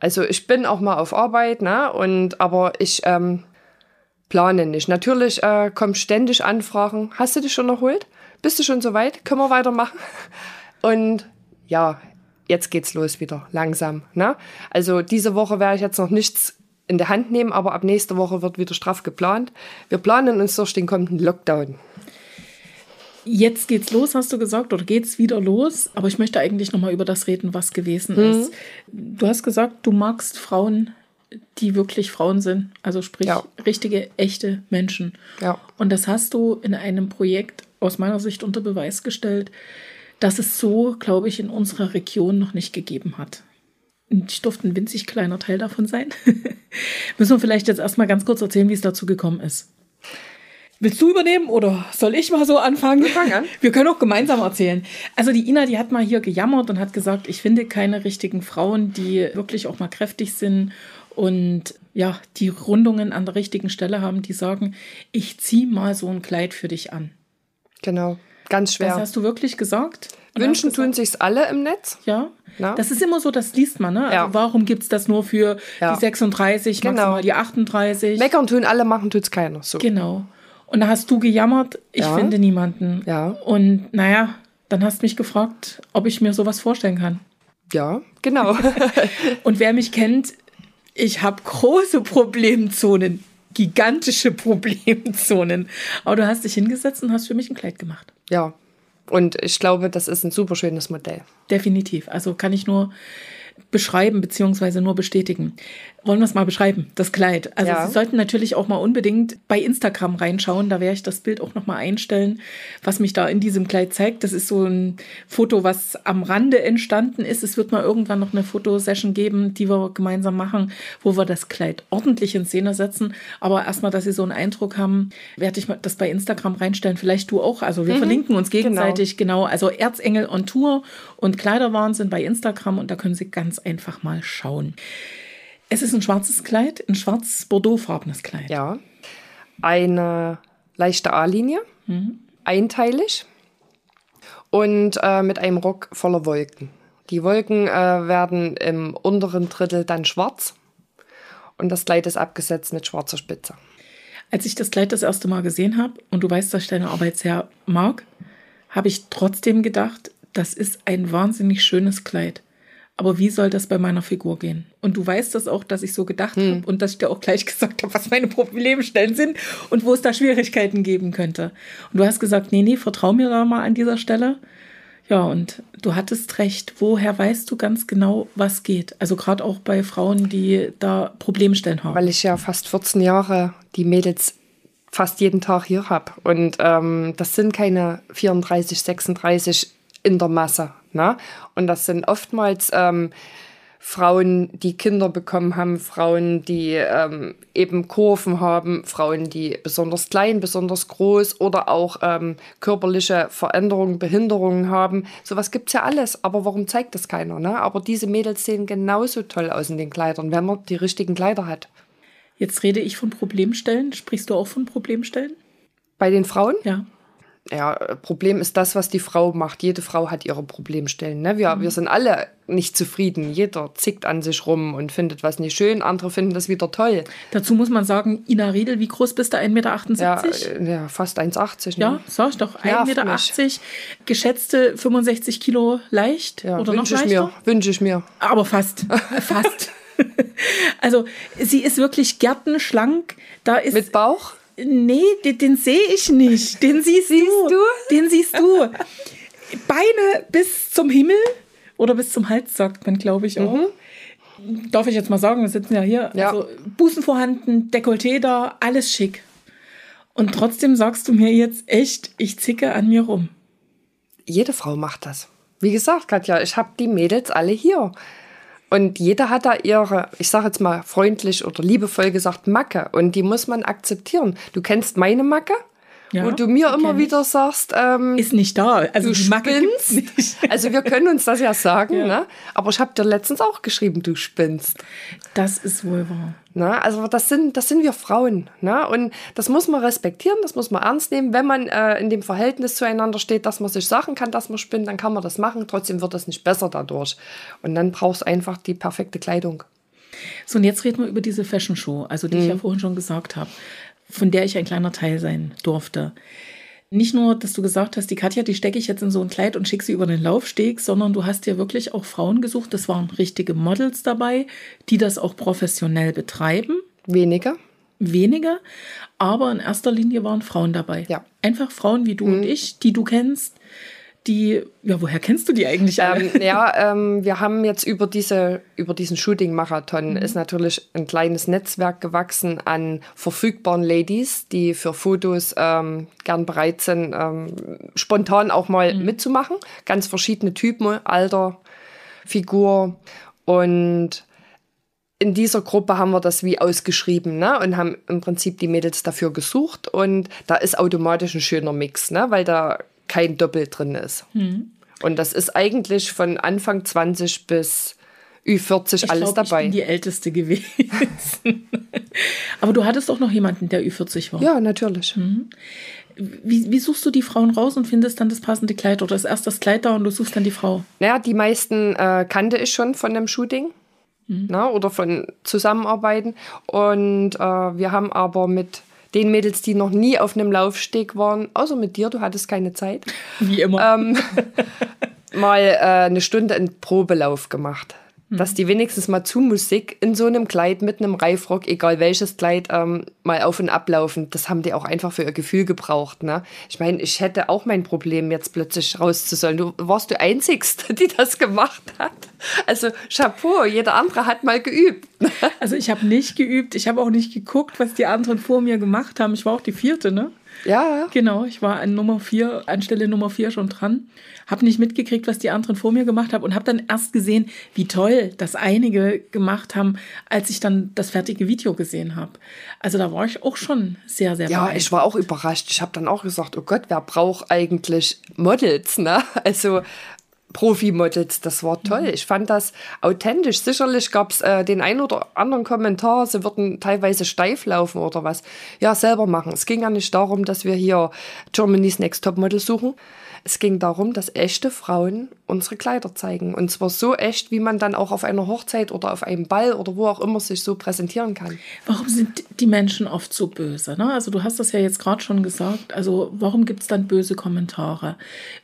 Also ich bin auch mal auf Arbeit, ne? Und aber ich ähm, plane nicht. Natürlich äh, kommen ständig Anfragen. Hast du dich schon erholt? Bist du schon soweit? Können wir weitermachen? Und ja, jetzt geht's los wieder, langsam. Ne? Also diese Woche werde ich jetzt noch nichts in der Hand nehmen, aber ab nächster Woche wird wieder straff geplant. Wir planen uns durch den kommenden Lockdown. Jetzt geht's los, hast du gesagt, oder geht's wieder los? Aber ich möchte eigentlich noch mal über das reden, was gewesen Mhm. ist. Du hast gesagt, du magst Frauen, die wirklich Frauen sind, also sprich Ja. richtige, echte Menschen. Ja. Und das hast du in einem Projekt aus meiner Sicht unter Beweis gestellt, dass es so, glaube ich, in unserer Region noch nicht gegeben hat. Und ich durfte ein winzig kleiner Teil davon sein. Müssen wir vielleicht jetzt erstmal ganz kurz erzählen, wie es dazu gekommen ist. Willst du übernehmen oder soll ich mal so anfangen? Wir fang an. Wir können auch gemeinsam erzählen. Also die Ina, die hat mal hier gejammert und hat gesagt, ich finde keine richtigen Frauen, die wirklich auch mal kräftig sind und ja, die Rundungen an der richtigen Stelle haben, die sagen, ich zieh mal so ein Kleid für dich an. Genau. Ganz Das schwer. hast du wirklich gesagt? Wünschen tun sich's alle im Netz. Ja. Na? Das ist immer so, das liest man, ne? Also Ja. warum gibt's das nur für Ja. die 36, Genau. maximal die 38? Meckern tun alle, machen tut's keiner. So. Genau. Und da hast du gejammert, ich Ja. finde niemanden. Ja. Und naja, dann hast mich gefragt, ob ich mir sowas vorstellen kann. Ja, genau. Und wer mich kennt, ich habe große Problemzonen, gigantische Problemzonen. Aber du hast dich hingesetzt und hast für mich ein Kleid gemacht. ja. Und ich glaube, das ist ein super schönes Modell. Definitiv. Also kann ich nur beschreiben beziehungsweise nur bestätigen. Wollen wir es mal beschreiben, das Kleid. Also Ja. Sie sollten natürlich auch mal unbedingt bei Instagram reinschauen. Da werde ich das Bild auch noch mal einstellen, was mich da in diesem Kleid zeigt. Das ist so ein Foto, was am Rande entstanden ist. Es wird mal irgendwann noch eine Fotosession geben, die wir gemeinsam machen, wo wir das Kleid ordentlich in Szene setzen. Aber erstmal, dass Sie so einen Eindruck haben, werde ich das bei Instagram reinstellen. Vielleicht du auch. Also wir verlinken uns gegenseitig. Genau, also Erzengel on Tour und Kleiderwahnsinn bei Instagram und da können Sie ganz einfach mal schauen. Es ist ein schwarzes Kleid, ein schwarz-bordeauxfarbenes Kleid. Ja. Eine leichte A-Linie, einteilig und äh, mit einem Rock voller Wolken. Die Wolken äh, werden im unteren Drittel dann schwarz und das Kleid ist abgesetzt mit schwarzer Spitze. Als ich das Kleid das erste Mal gesehen habe, und du weißt, dass ich deine Arbeit sehr mag, habe ich trotzdem gedacht, das ist ein wahnsinnig schönes Kleid. Aber wie soll das bei meiner Figur gehen? Und du weißt das auch, dass ich so gedacht hm. habe und dass ich dir auch gleich gesagt habe, was meine Problemstellen sind und wo es da Schwierigkeiten geben könnte. Und du hast gesagt, nee, nee, vertrau mir da mal an dieser Stelle. Ja, und du hattest recht. Woher weißt du ganz genau, was geht? Also gerade auch bei Frauen, die da Problemstellen haben. Weil ich ja fast 14 Jahre die Mädels fast jeden Tag hier habe. Und ähm, das sind keine 34, 36 in der Masse. Ne? Und das sind oftmals ähm, Frauen, die Kinder bekommen haben, Frauen, die ähm, eben Kurven haben, Frauen, die besonders klein, besonders groß oder auch ähm, körperliche Veränderungen, Behinderungen haben. Sowas gibt es ja alles, aber warum zeigt das keiner? Ne? Aber diese Mädels sehen genauso toll aus in den Kleidern, wenn man die richtigen Kleider hat. Jetzt rede ich von Problemstellen. Sprichst du auch von Problemstellen? Bei den Frauen? Ja ja, Problem ist das, was die Frau macht. Jede Frau hat ihre Problemstellen. Ne? Wir, mhm. wir sind alle nicht zufrieden. Jeder zickt an sich rum und findet was nicht schön. Andere finden das wieder toll. Dazu muss man sagen, Ina Riedel, wie groß bist du? 1,78 Meter? Ja, äh, ja fast 1,80. Ne? Ja, sag ich doch. 1,80 Meter. Geschätzte 65 Kilo leicht ja, oder noch leichter? Ich mir, wünsche ich mir. Aber fast. fast. also sie ist wirklich gärtenschlank. Da ist Mit Bauch? Nee, den, den sehe ich nicht. Den siehst, siehst du. du. Den siehst du. Beine bis zum Himmel oder bis zum Hals, sagt man, glaube ich auch. Mhm. Darf ich jetzt mal sagen, wir sitzen ja hier. Ja. Also Busen vorhanden, Dekolleté da, alles schick. Und trotzdem sagst du mir jetzt echt, ich zicke an mir rum. Jede Frau macht das. Wie gesagt, Katja, ich habe die Mädels alle hier. Und jeder hat da ihre, ich sage jetzt mal freundlich oder liebevoll gesagt, Macke. Und die muss man akzeptieren. Du kennst meine Macke ja, wo du mir immer wieder sagst, ähm, ist nicht da. Also du spinnst. Also wir können uns das ja sagen, ja. Ne? aber ich habe dir letztens auch geschrieben, du spinnst. Das ist wohl wahr. Ne? Also das sind, das sind wir Frauen. Ne? Und das muss man respektieren, das muss man ernst nehmen. Wenn man äh, in dem Verhältnis zueinander steht, dass man sich sagen kann, dass man spinnt, dann kann man das machen. Trotzdem wird das nicht besser dadurch. Und dann brauchst du einfach die perfekte Kleidung. So, und jetzt reden wir über diese Fashion Show, also die mhm. ich ja vorhin schon gesagt habe von der ich ein kleiner Teil sein durfte. Nicht nur, dass du gesagt hast, die Katja, die stecke ich jetzt in so ein Kleid und schicke sie über den Laufsteg, sondern du hast dir wirklich auch Frauen gesucht. Das waren richtige Models dabei, die das auch professionell betreiben. Weniger. Weniger, aber in erster Linie waren Frauen dabei. Ja. Einfach Frauen wie du mhm. und ich, die du kennst, die, ja, woher kennst du die eigentlich alle? Ähm, ja, ähm, wir haben jetzt über, diese, über diesen Shooting-Marathon mhm. ist natürlich ein kleines Netzwerk gewachsen an verfügbaren Ladies, die für Fotos ähm, gern bereit sind, ähm, spontan auch mal mhm. mitzumachen. Ganz verschiedene Typen, Alter, Figur und in dieser Gruppe haben wir das wie ausgeschrieben ne? und haben im Prinzip die Mädels dafür gesucht. Und da ist automatisch ein schöner Mix, ne? weil da kein Doppel drin ist. Mhm. Und das ist eigentlich von Anfang 20 bis Ü40 ich alles glaub, dabei. Ich bin die Älteste gewesen. Aber du hattest auch noch jemanden, der Ü40 war. Ja, natürlich. Mhm. Wie, wie, suchst du die Frauen raus und findest dann das passende Kleid? Oder ist erst das Kleid da und du suchst dann die Frau? Naja, die meisten äh, kannte ich schon von dem Shooting. Mhm. Na, oder von Zusammenarbeiten. Und äh, wir haben aber mit den Mädels, die noch nie auf einem Laufsteg waren, außer mit dir, du hattest keine Zeit. Wie immer. Ähm, mal äh, eine Stunde einen Probelauf gemacht dass die wenigstens mal zu Musik in so einem Kleid mit einem Reifrock, egal welches Kleid, ähm, mal auf und ablaufen. Das haben die auch einfach für ihr Gefühl gebraucht. Ne? Ich meine, ich hätte auch mein Problem, jetzt plötzlich rauszusollen. Du warst die Einzigste, die das gemacht hat. Also Chapeau, jeder andere hat mal geübt. Also ich habe nicht geübt, ich habe auch nicht geguckt, was die anderen vor mir gemacht haben. Ich war auch die vierte, ne? Ja. Genau, ich war an Nummer vier, an Stelle Nummer vier schon dran. Habe nicht mitgekriegt, was die anderen vor mir gemacht haben und habe dann erst gesehen, wie toll das einige gemacht haben, als ich dann das fertige Video gesehen habe. Also da war ich auch schon sehr, sehr Ja, ich war auch überrascht. Ich habe dann auch gesagt, oh Gott, wer braucht eigentlich Models, ne? Also Profi-Models. Das war toll. Mhm. Ich fand das authentisch. Sicherlich gab es äh, den einen oder anderen Kommentar, sie würden teilweise steif laufen oder was. Ja, selber machen. Es ging ja nicht darum, dass wir hier Germany's Next Top Model suchen. Es ging darum, dass echte Frauen unsere Kleider zeigen. Und zwar so echt, wie man dann auch auf einer Hochzeit oder auf einem Ball oder wo auch immer sich so präsentieren kann. Warum sind die Menschen oft so böse? Ne? Also du hast das ja jetzt gerade schon gesagt. Also warum gibt es dann böse Kommentare?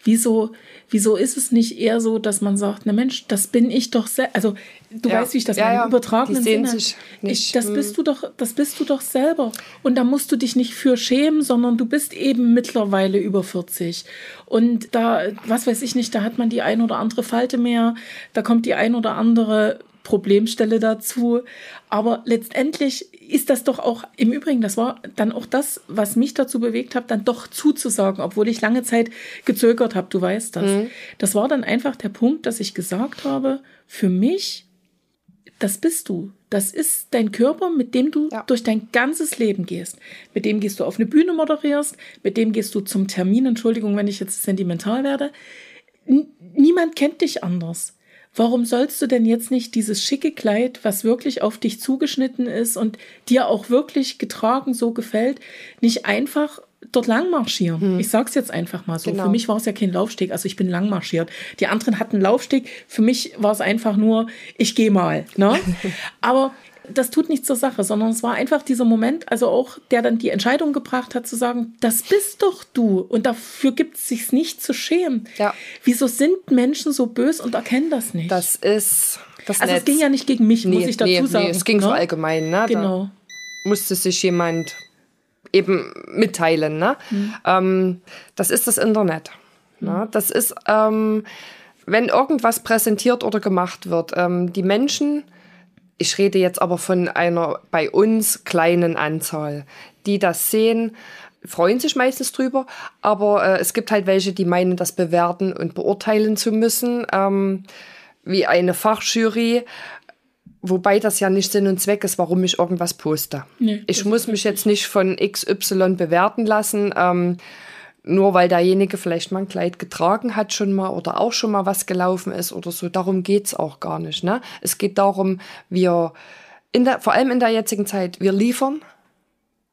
Wieso, wieso ist es nicht eher so, dass man sagt, na Mensch, das bin ich doch selbst. Also du Ja. weißt, wie ich das Ja, meine, ja. übertragenen Sinne. Ich, das Hm. bist du doch, das bist du doch selber. Und da musst du dich nicht für schämen, sondern du bist eben mittlerweile über 40. Und da, was weiß ich nicht, da hat man die ein oder andere Falte mehr, da kommt die ein oder andere Problemstelle dazu. Aber letztendlich ist das doch auch, im Übrigen, das war dann auch das, was mich dazu bewegt hat, dann doch zuzusagen, obwohl ich lange Zeit gezögert habe, du weißt das. Das war dann einfach der Punkt, dass ich gesagt habe, für mich das bist du. Das ist dein Körper, mit dem du Ja. durch dein ganzes Leben gehst. Mit dem gehst du auf eine Bühne moderierst, mit dem gehst du zum Termin. Entschuldigung, wenn ich jetzt sentimental werde. N niemand kennt dich anders. Warum sollst du denn jetzt nicht dieses schicke Kleid, was wirklich auf dich zugeschnitten ist und dir auch wirklich getragen so gefällt, nicht einfach dort lang marschieren? Ich sag's jetzt einfach mal so. Genau. Für mich war es ja kein Laufsteg, also ich bin lang marschiert. Die anderen hatten Laufsteg. Für mich war es einfach nur, ich gehe mal. Ne? Aber das tut nichts zur Sache, sondern es war einfach dieser Moment, also auch der dann die Entscheidung gebracht hat, zu sagen, das bist doch du und dafür gibt es sich nicht zu schämen. Ja. Wieso sind Menschen so böse und erkennen das nicht? Das ist das also es Netz. ging ja nicht gegen mich, muss Nee, ich dazu nee, sagen. Nee, es ging ne? so allgemein. Ne? Genau. Da musste sich jemand eben mitteilen. Ne? Mhm. Ähm, das ist das Internet. Ne? Das ist, ähm, wenn irgendwas präsentiert oder gemacht wird, ähm, die Menschen, ich rede jetzt aber von einer bei uns kleinen Anzahl, die das sehen, freuen sich meistens drüber, aber äh, es gibt halt welche, die meinen, das bewerten und beurteilen zu müssen, ähm, wie eine Fachjury, wobei das ja nicht Sinn und Zweck ist, warum ich irgendwas poste. Nee, ich muss mich jetzt nicht von XY bewerten lassen, ähm, nur weil derjenige vielleicht mal ein Kleid getragen hat schon mal oder auch schon mal was gelaufen ist oder so. Darum geht's auch gar nicht. Ne? Es geht darum, wir, in der, vor allem in der jetzigen Zeit, wir liefern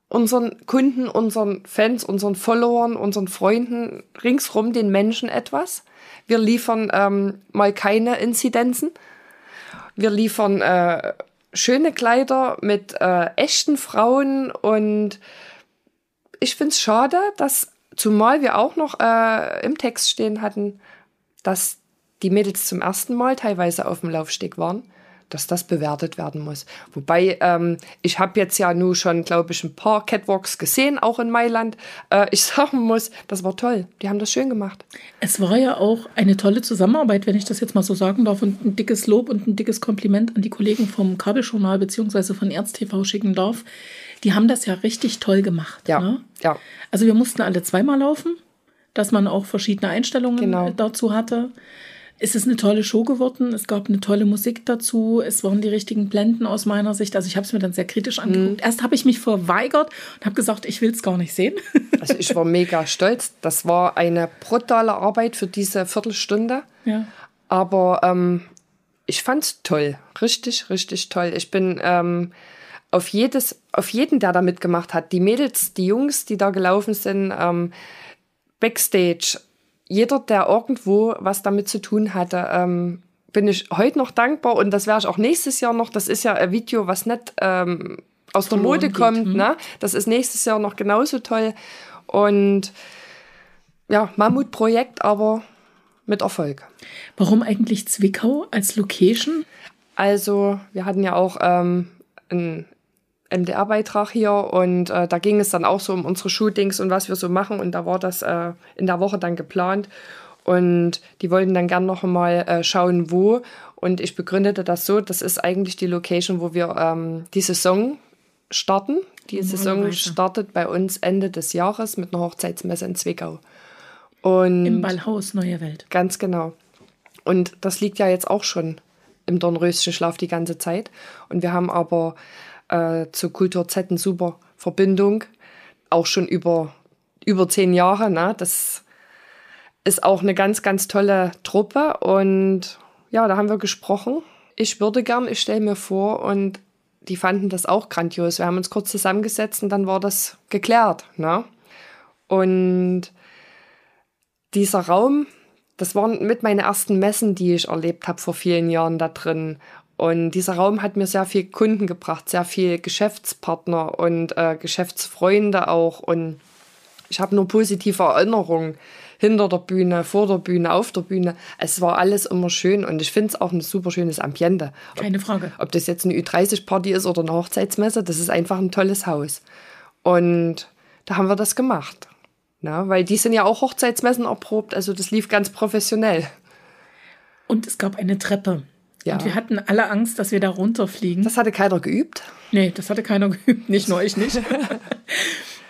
unseren Kunden, unseren Fans, unseren Followern, unseren Freunden ringsrum den Menschen etwas. Wir liefern ähm, mal keine Inzidenzen. Wir liefern äh, schöne Kleider mit äh, echten Frauen und ich finde es schade, dass, zumal wir auch noch äh, im Text stehen hatten, dass die Mädels zum ersten Mal teilweise auf dem Laufsteg waren, dass das bewertet werden muss. Wobei, ähm, ich habe jetzt ja nur schon, glaube ich, ein paar Catwalks gesehen, auch in Mailand. Äh, ich sagen muss, das war toll. Die haben das schön gemacht. Es war ja auch eine tolle Zusammenarbeit, wenn ich das jetzt mal so sagen darf, und ein dickes Lob und ein dickes Kompliment an die Kollegen vom Kabeljournal beziehungsweise von ErzTV schicken darf. Die haben das ja richtig toll gemacht. Ja, Ne? ja. Also wir mussten alle zweimal laufen, dass man auch verschiedene Einstellungen Genau. dazu hatte. Es ist eine tolle Show geworden. Es gab eine tolle Musik dazu. Es waren die richtigen Blenden aus meiner Sicht. Also ich habe es mir dann sehr kritisch Mhm. angeguckt. Erst habe ich mich verweigert und habe gesagt, ich will es gar nicht sehen. Also ich war mega stolz. Das war eine brutale Arbeit für diese Viertelstunde. ja. Aber ähm, ich fand's toll. Richtig, richtig toll. Ich bin ähm, auf jedes, auf jeden, der da mitgemacht hat, die Mädels, die Jungs, die da gelaufen sind, ähm, Backstage, jeder, der irgendwo was damit zu tun hatte, ähm, bin ich heute noch dankbar und das werde ich auch nächstes Jahr noch. Das ist ja ein Video, was nicht ähm, aus der Mode geht, kommt. hm. Ne? Das ist nächstes Jahr noch genauso toll. Und ja, Mammutprojekt, aber mit Erfolg. Warum eigentlich Zwickau als Location? Also, wir hatten ja auch ähm, einen MDR-Beitrag hier und äh, da ging es dann auch so um unsere Shootings und was wir so machen und da war das äh, in der Woche dann geplant und die wollten dann gern noch mal äh, schauen, wo und ich begründete das so, das ist eigentlich die Location, wo wir ähm, die Saison starten. Die Saison Normalerweise. startet bei uns Ende des Jahres mit einer Hochzeitsmesse in Zwickau. Und Im Ballhaus Neue Welt. Ganz genau. Und das liegt ja jetzt auch schon im Dornröschenschlaf die ganze Zeit. Und wir haben aber äh, zu Kultur Z eine super Verbindung, auch schon über, über zehn Jahre. Ne? Das ist auch eine ganz, ganz tolle Truppe. Und ja, da haben wir gesprochen. Ich würde gern, ich stelle mir vor, und die fanden das auch grandios. Wir haben uns kurz zusammengesetzt und dann war das geklärt. Ne? Und dieser Raum, das waren mit meine ersten Messen, die ich erlebt habe vor vielen Jahren da drin. Und dieser Raum hat mir sehr viel Kunden gebracht, sehr viel Geschäftspartner und äh, Geschäftsfreunde auch. Und ich habe nur positive Erinnerungen hinter der Bühne, vor der Bühne, auf der Bühne. Es war alles immer schön und ich finde es auch ein super schönes Ambiente. Keine Frage. Ob das jetzt eine Ü30-Party ist oder eine Hochzeitsmesse, das ist einfach ein tolles Haus. Und da haben wir das gemacht. Na, weil die sind ja auch Hochzeitsmessen erprobt, also das lief ganz professionell. Und es gab eine Treppe. Ja. Und wir hatten alle Angst, dass wir da runterfliegen. Das hatte keiner geübt. nee, das hatte keiner geübt, nicht nur ich nicht.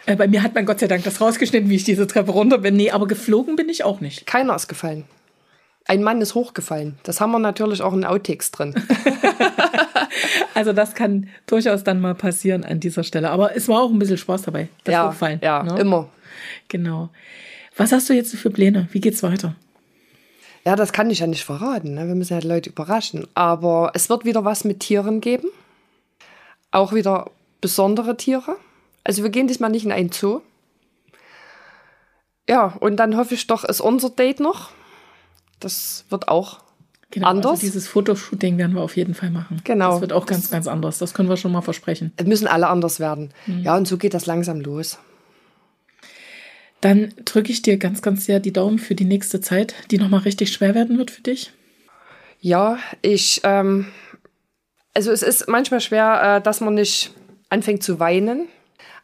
Äh, Bei mir hat man Gott sei Dank das rausgeschnitten, wie ich diese Treppe runter bin. Nee, aber geflogen bin ich auch nicht. Keiner ist gefallen. Ein Mann ist hochgefallen. Das haben wir natürlich auch in Outtakes drin. Also das kann durchaus dann mal passieren an dieser Stelle. Aber es war auch ein bisschen Spaß dabei. Das ja, Hochfallen, ja, ne? immer. Genau. Was hast du jetzt für Pläne? Wie geht's weiter? Ja, das kann ich ja nicht verraten. Ne? Wir müssen ja die Leute überraschen. Aber es wird wieder was mit Tieren geben. Auch wieder besondere Tiere. Also wir gehen diesmal nicht in einen Zoo. Ja, und dann hoffe ich doch, ist unser Date noch. Das wird auch Genau, Anders? Also dieses Fotoshooting werden wir auf jeden Fall machen. Genau. Das wird auch ganz, ganz anders. Das können wir schon mal versprechen. Es müssen alle anders werden. Mhm. Ja, und so geht das langsam los. Dann drücke ich dir ganz, ganz sehr die Daumen für die nächste Zeit, die nochmal richtig schwer werden wird für dich. Ja, ich, ähm, also es ist manchmal schwer, äh, dass man nicht anfängt zu weinen.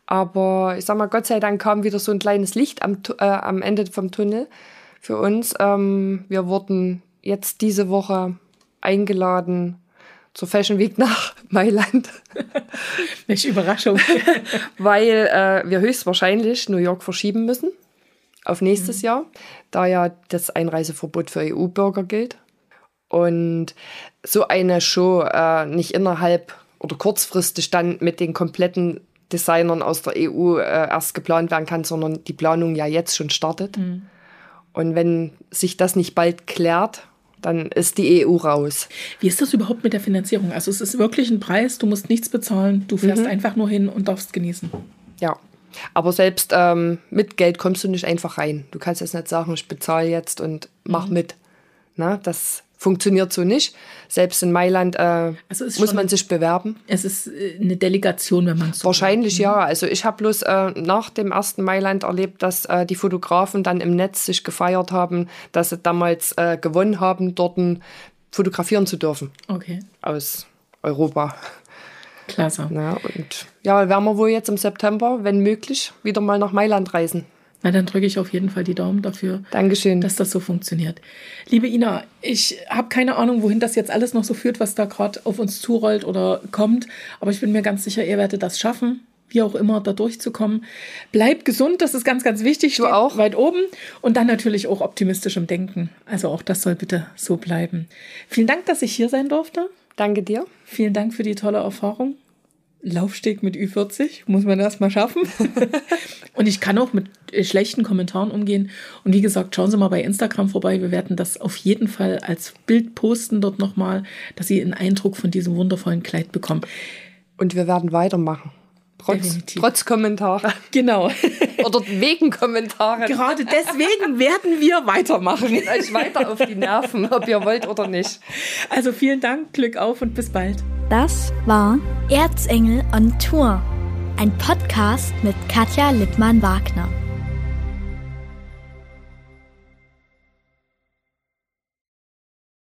Aber ich sag mal, Gott sei Dank kam wieder so ein kleines Licht am, äh, am Ende vom Tunnel für uns. Ähm, wir wurden jetzt diese Woche eingeladen zur Fashion Week nach Mailand, Welche Überraschung. weil äh, wir höchstwahrscheinlich New York verschieben müssen auf nächstes Jahr, da ja das Einreiseverbot für EU-Bürger gilt. Und so eine Show äh, nicht innerhalb oder kurzfristig dann mit den kompletten Designern aus der EU äh, erst geplant werden kann, sondern die Planung ja jetzt schon startet. Und wenn sich das nicht bald klärt, dann ist die EU raus. Wie ist das überhaupt mit der Finanzierung? Also es ist wirklich ein Preis, du musst nichts bezahlen, du fährst einfach nur hin und darfst genießen. Ja. Aber selbst ähm, mit Geld kommst du nicht einfach rein. Du kannst jetzt nicht sagen, ich bezahle jetzt und mach mit. Na, das funktioniert so nicht. Selbst in Mailand äh, Also muss man sich bewerben. Es ist äh, eine Delegation, wenn man so Wahrscheinlich ja. Also ich habe bloß äh, nach dem ersten Mailand erlebt, dass äh, die Fotografen dann im Netz sich gefeiert haben, dass sie damals äh, gewonnen haben, dort fotografieren zu dürfen Okay, aus Europa. klasse. Ja, und ja, werden wir wohl jetzt im September, wenn möglich, wieder mal nach Mailand reisen. Na, dann drücke ich auf jeden Fall die Daumen dafür, Dankeschön. dass das so funktioniert. Liebe Ina, ich habe keine Ahnung, wohin das jetzt alles noch so führt, was da gerade auf uns zurollt oder kommt. Aber ich bin mir ganz sicher, ihr werdet das schaffen, wie auch immer, da durchzukommen. Bleibt gesund, das ist ganz, ganz wichtig. Du auch. Weit oben. Und dann natürlich auch optimistisch im Denken. Also auch das soll bitte so bleiben. Vielen Dank, dass ich hier sein durfte. Danke dir. Vielen Dank für die tolle Erfahrung. Laufsteg mit Ü40 muss man erst mal schaffen. und ich kann auch mit äh, schlechten Kommentaren umgehen. Und wie gesagt, schauen Sie mal bei Instagram vorbei. Wir werden das auf jeden Fall als Bild posten dort nochmal, dass Sie einen Eindruck von diesem wundervollen Kleid bekommen. Und wir werden weitermachen. Trotz, Definitiv. trotz Kommentare. Genau. Oder wegen Kommentare. Gerade deswegen werden wir weitermachen. Geht euch weiter auf die Nerven, ob ihr wollt oder nicht. Also vielen Dank, Glück auf und bis bald. Das war Erzengel on Tour, ein Podcast mit Katja Lippmann-Wagner.